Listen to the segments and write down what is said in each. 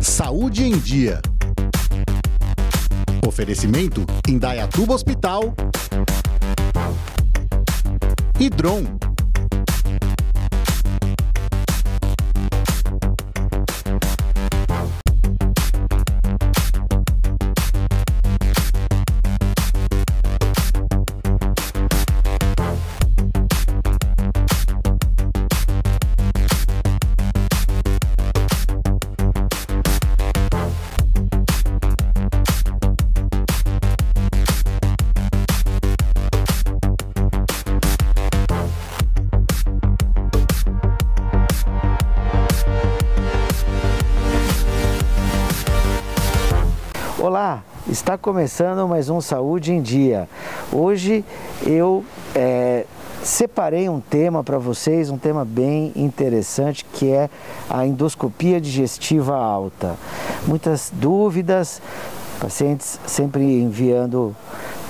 Saúde em Dia. Oferecimento Indaiatuba Hospital e Dron. Olá, está começando mais um Saúde em Dia. Hoje eu é, separei um tema para vocês, um tema bem interessante que é a endoscopia digestiva alta. Muitas dúvidas, pacientes sempre enviando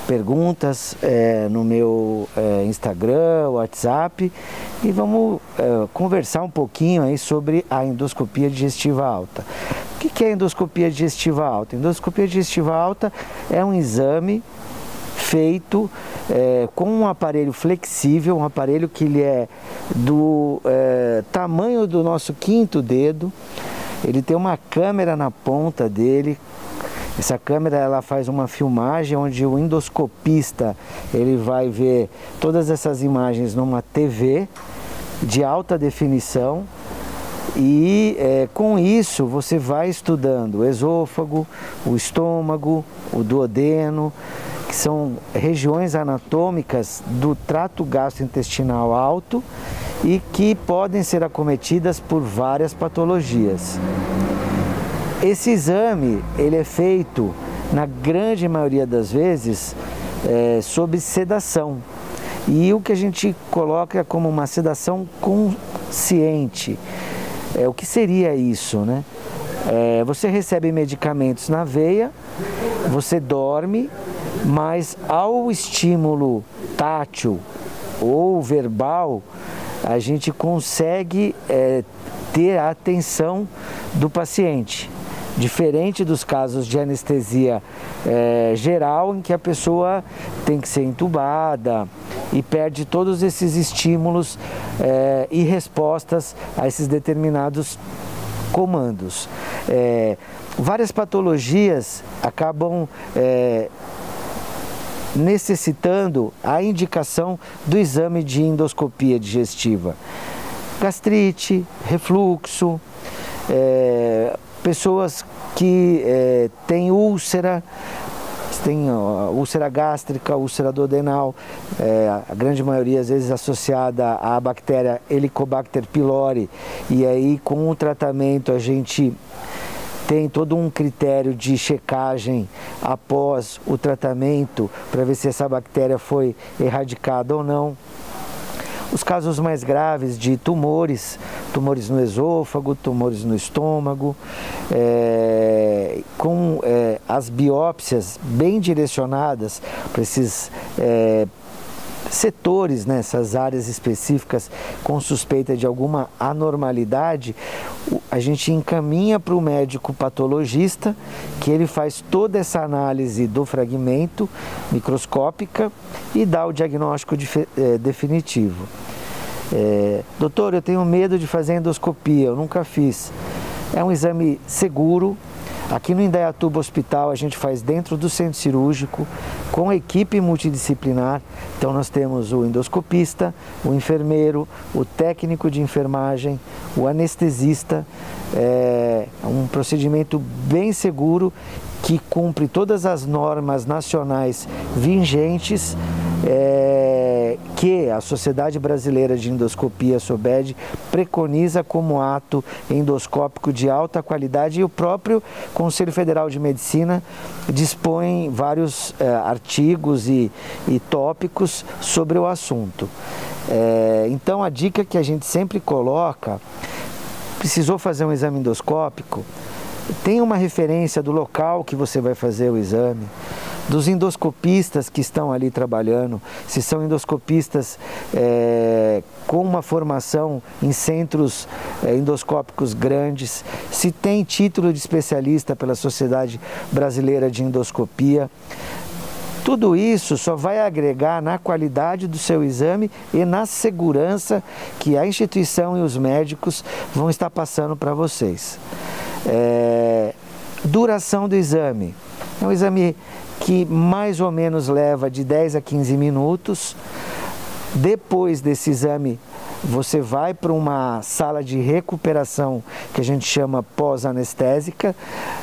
perguntas é, no meu é, Instagram, WhatsApp e vamos é, conversar um pouquinho aí sobre a endoscopia digestiva alta. O que é endoscopia digestiva alta? Endoscopia digestiva alta é um exame feito é, com um aparelho flexível, um aparelho que ele é do é, tamanho do nosso quinto dedo. Ele tem uma câmera na ponta dele. Essa câmera ela faz uma filmagem onde o endoscopista ele vai ver todas essas imagens numa TV de alta definição e é, com isso você vai estudando o esôfago, o estômago, o duodeno, que são regiões anatômicas do trato gastrointestinal alto e que podem ser acometidas por várias patologias. Esse exame ele é feito na grande maioria das vezes é, sob sedação e o que a gente coloca como uma sedação consciente. É, o que seria isso, né? É, você recebe medicamentos na veia, você dorme, mas ao estímulo tátil ou verbal, a gente consegue é, ter a atenção do paciente. Diferente dos casos de anestesia é, geral, em que a pessoa tem que ser entubada, e perde todos esses estímulos é, e respostas a esses determinados comandos. É, várias patologias acabam é, necessitando a indicação do exame de endoscopia digestiva. Gastrite, refluxo, pessoas que têm úlcera, tem úlcera gástrica, úlcera duodenal, é, a grande maioria às vezes associada à bactéria Helicobacter pylori, e aí com o tratamento a gente tem todo um critério de checagem após o tratamento para ver se essa bactéria foi erradicada ou não. Os casos mais graves de tumores, tumores no esôfago, tumores no estômago, é, com é, as biópsias bem direcionadas para esses é, setores, nessas né, áreas específicas com suspeita de alguma anormalidade, a gente encaminha para o médico patologista, que ele faz toda essa análise do fragmento microscópica e dá o diagnóstico de, é, definitivo. É, doutor, eu tenho medo de fazer endoscopia, eu nunca fiz. É um exame seguro, Aqui no Indaiatuba Hospital a gente faz dentro do centro cirúrgico com equipe multidisciplinar. Então nós temos o endoscopista, o enfermeiro, o técnico de enfermagem, o anestesista. É um procedimento bem seguro que cumpre todas as normas nacionais vigentes. É, que a Sociedade Brasileira de Endoscopia, SOBED, preconiza como ato endoscópico de alta qualidade e o próprio Conselho Federal de Medicina dispõe vários é, artigos e, e, tópicos sobre o assunto. É, então a dica que a gente sempre coloca, precisou fazer um exame endoscópico, tenha uma referência do local que você vai fazer o exame dos endoscopistas que estão ali trabalhando, se são endoscopistas é, com uma formação em centros é, endoscópicos grandes, se tem título de especialista pela Sociedade Brasileira de Endoscopia. Tudo isso só vai agregar na qualidade do seu exame e na segurança que a instituição e os médicos vão estar passando para vocês. É, duração do exame. É um exame que mais ou menos leva de 10 a 15 minutos. Depois desse exame, você vai para uma sala de recuperação que a gente chama pós-anestésica.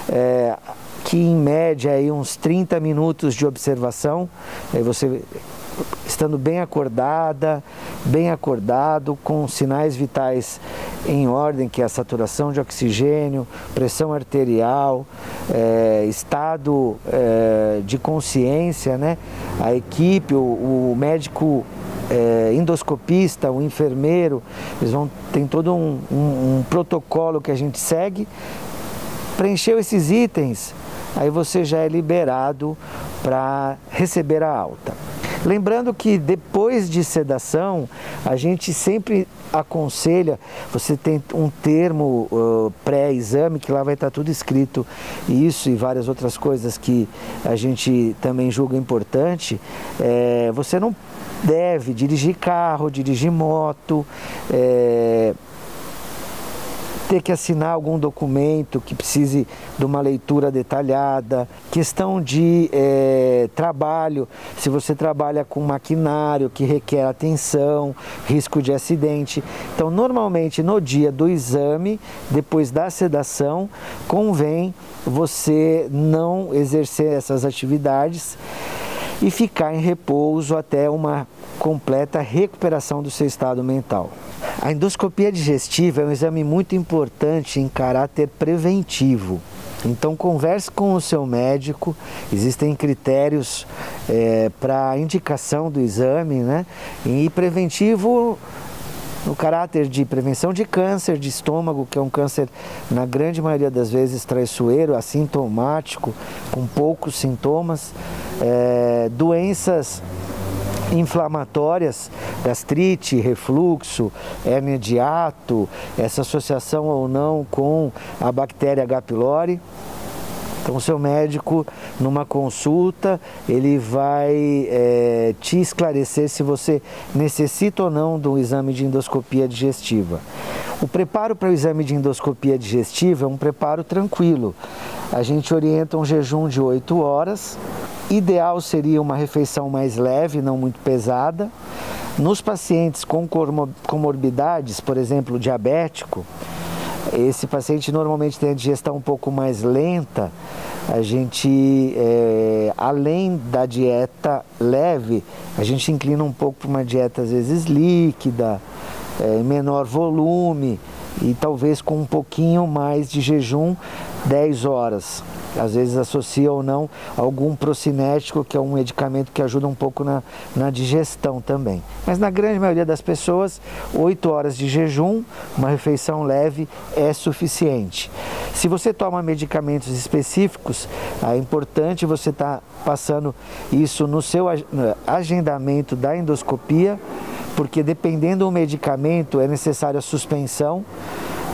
É, que em média aí uns 30 minutos de observação, aí você estando bem acordada, bem acordado, com sinais vitais em ordem, que é a saturação de oxigênio, pressão arterial, é, estado é, de consciência, né? A equipe, o, o médico é, endoscopista, o enfermeiro, eles vão tem todo um, um, um protocolo que a gente segue. Preencheu esses itens, aí você já é liberado para receber a alta. Lembrando que depois de sedação, a gente sempre aconselha, você tem um termo uh, pré-exame que lá vai estar tudo escrito, isso e várias outras coisas que a gente também julga importante. É, você não deve dirigir carro, dirigir moto, é, ter que assinar algum documento que precise de uma leitura detalhada, questão de é, trabalho, se você trabalha com maquinário que requer atenção, risco de acidente. Então, normalmente no dia do exame, depois da sedação, convém você não exercer essas atividades e ficar em repouso até uma completa recuperação do seu estado mental. A endoscopia digestiva é um exame muito importante em caráter preventivo. Então converse com o seu médico, existem critérios é, para indicação do exame, né? E preventivo no caráter de prevenção de câncer de estômago, que é um câncer na grande maioria das vezes traiçoeiro, assintomático, com poucos sintomas, é, doenças inflamatórias, gastrite, refluxo, hérnia de ato, essa associação ou não com a bactéria H. pylori. Então, seu médico, numa consulta, ele vai é, te esclarecer se você necessita ou não de um exame de endoscopia digestiva. O preparo para o exame de endoscopia digestiva é um preparo tranquilo. A gente orienta um jejum de 8 horas, Ideal seria uma refeição mais leve, não muito pesada. Nos pacientes com comorbidades, por exemplo, diabético, esse paciente normalmente tem a digestão um pouco mais lenta. A gente, é, além da dieta leve, a gente inclina um pouco para uma dieta às vezes líquida, é, menor volume e talvez com um pouquinho mais de jejum, 10 horas às vezes associa ou não algum procinético, que é um medicamento que ajuda um pouco na, na digestão também. Mas na grande maioria das pessoas, 8 horas de jejum, uma refeição leve é suficiente. Se você toma medicamentos específicos, é importante você estar tá passando isso no seu agendamento da endoscopia, porque dependendo do medicamento é necessária a suspensão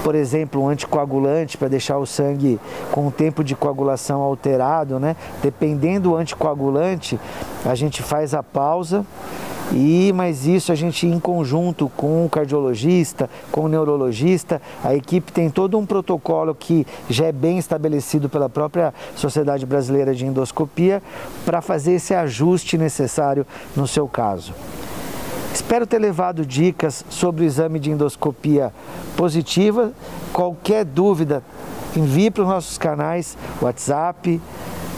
por exemplo, um anticoagulante para deixar o sangue com o tempo de coagulação alterado, né? Dependendo do anticoagulante, a gente faz a pausa e mas isso a gente em conjunto com o cardiologista, com o neurologista, a equipe tem todo um protocolo que já é bem estabelecido pela própria Sociedade Brasileira de Endoscopia para fazer esse ajuste necessário no seu caso. Espero ter levado dicas sobre o exame de endoscopia positiva. Qualquer dúvida, envie para os nossos canais WhatsApp,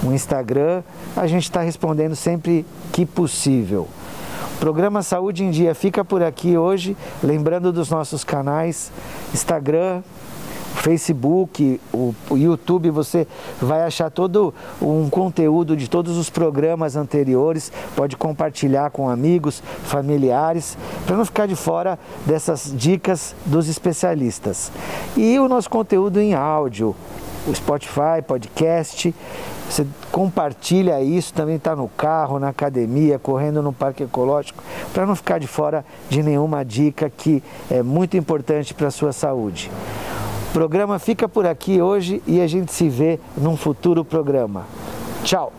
o Instagram. A gente está respondendo sempre que possível. O programa Saúde em Dia fica por aqui hoje, lembrando dos nossos canais Instagram, Facebook, o, YouTube, você vai achar todo um conteúdo de todos os programas anteriores, pode compartilhar com amigos, familiares, para não ficar de fora dessas dicas dos especialistas. E o nosso conteúdo em áudio, o Spotify, podcast. Você compartilha isso, também está no carro, na academia, correndo no parque ecológico, para não ficar de fora de nenhuma dica que é muito importante para a sua saúde programa fica por aqui hoje e a gente se vê num futuro programa. Tchau!